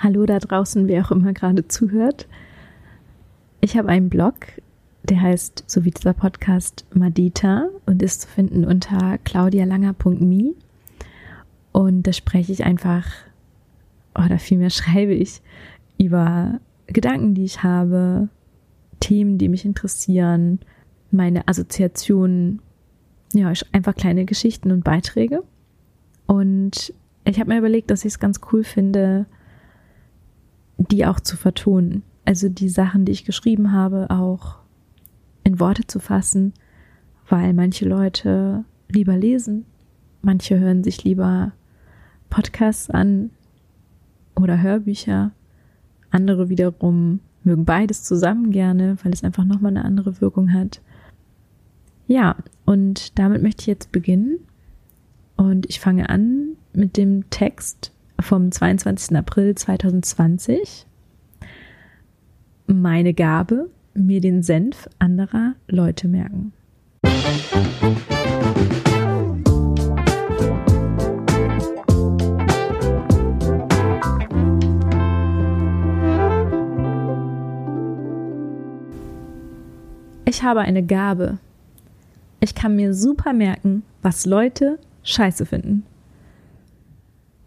Hallo da draußen, wer auch immer gerade zuhört. Ich habe einen Blog, der heißt, so wie dieser Podcast, Madita und ist zu finden unter claudialanger.me. Und da spreche ich einfach, oder vielmehr schreibe ich über Gedanken, die ich habe, Themen, die mich interessieren, meine Assoziationen, ja, einfach kleine Geschichten und Beiträge. Und ich habe mir überlegt, dass ich es ganz cool finde, die auch zu vertonen. Also die Sachen, die ich geschrieben habe, auch in Worte zu fassen, weil manche Leute lieber lesen, manche hören sich lieber Podcasts an oder Hörbücher, andere wiederum mögen beides zusammen gerne, weil es einfach nochmal eine andere Wirkung hat. Ja, und damit möchte ich jetzt beginnen. Und ich fange an mit dem Text vom 22. April 2020. Meine Gabe, mir den Senf anderer Leute merken. Ich habe eine Gabe. Ich kann mir super merken, was Leute scheiße finden.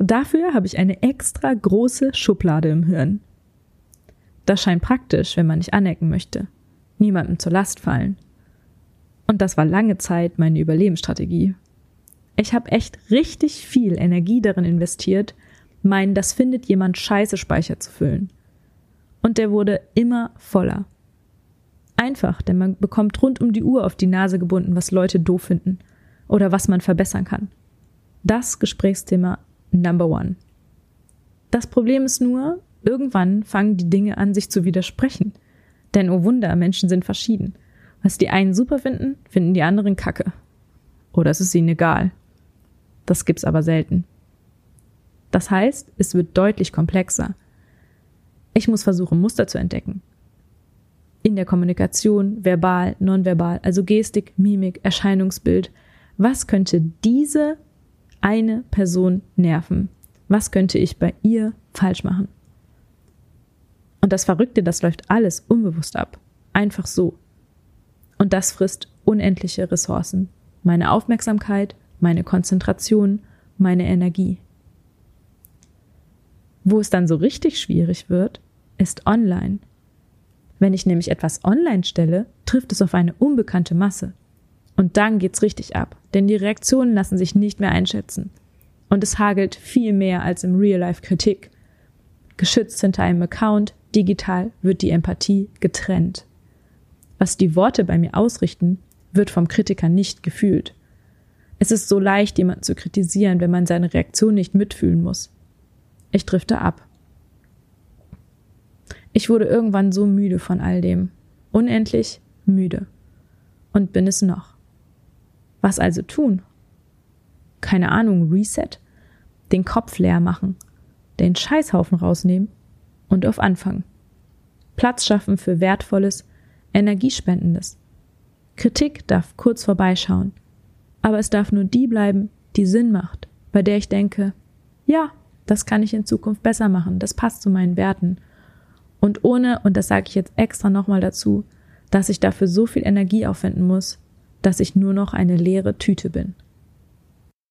Dafür habe ich eine extra große Schublade im Hirn. Das scheint praktisch, wenn man nicht anecken möchte. Niemandem zur Last fallen. Und das war lange Zeit meine Überlebensstrategie. Ich habe echt richtig viel Energie darin investiert, meinen Das findet jemand scheiße Speicher zu füllen. Und der wurde immer voller. Einfach, denn man bekommt rund um die Uhr auf die Nase gebunden, was Leute doof finden oder was man verbessern kann. Das Gesprächsthema Number One. Das Problem ist nur, irgendwann fangen die Dinge an, sich zu widersprechen. Denn oh Wunder, Menschen sind verschieden. Was die einen super finden, finden die anderen kacke. Oder es ist ihnen egal. Das gibt's aber selten. Das heißt, es wird deutlich komplexer. Ich muss versuchen, Muster zu entdecken. In der Kommunikation, verbal, nonverbal, also Gestik, Mimik, Erscheinungsbild. Was könnte diese eine Person nerven? Was könnte ich bei ihr falsch machen? Und das Verrückte, das läuft alles unbewusst ab. Einfach so. Und das frisst unendliche Ressourcen. Meine Aufmerksamkeit, meine Konzentration, meine Energie. Wo es dann so richtig schwierig wird, ist online. Wenn ich nämlich etwas online stelle, trifft es auf eine unbekannte Masse. Und dann geht's richtig ab, denn die Reaktionen lassen sich nicht mehr einschätzen. Und es hagelt viel mehr als im Real-Life Kritik. Geschützt hinter einem Account, digital wird die Empathie getrennt. Was die Worte bei mir ausrichten, wird vom Kritiker nicht gefühlt. Es ist so leicht, jemanden zu kritisieren, wenn man seine Reaktion nicht mitfühlen muss. Ich drifte ab. Ich wurde irgendwann so müde von all dem. Unendlich müde. Und bin es noch. Was also tun? Keine Ahnung, Reset? Den Kopf leer machen, den Scheißhaufen rausnehmen und auf Anfang. Platz schaffen für Wertvolles, Energiespendendes. Kritik darf kurz vorbeischauen, aber es darf nur die bleiben, die Sinn macht, bei der ich denke, ja, das kann ich in Zukunft besser machen, das passt zu meinen Werten. Und ohne, und das sage ich jetzt extra nochmal dazu, dass ich dafür so viel Energie aufwenden muss, dass ich nur noch eine leere Tüte bin.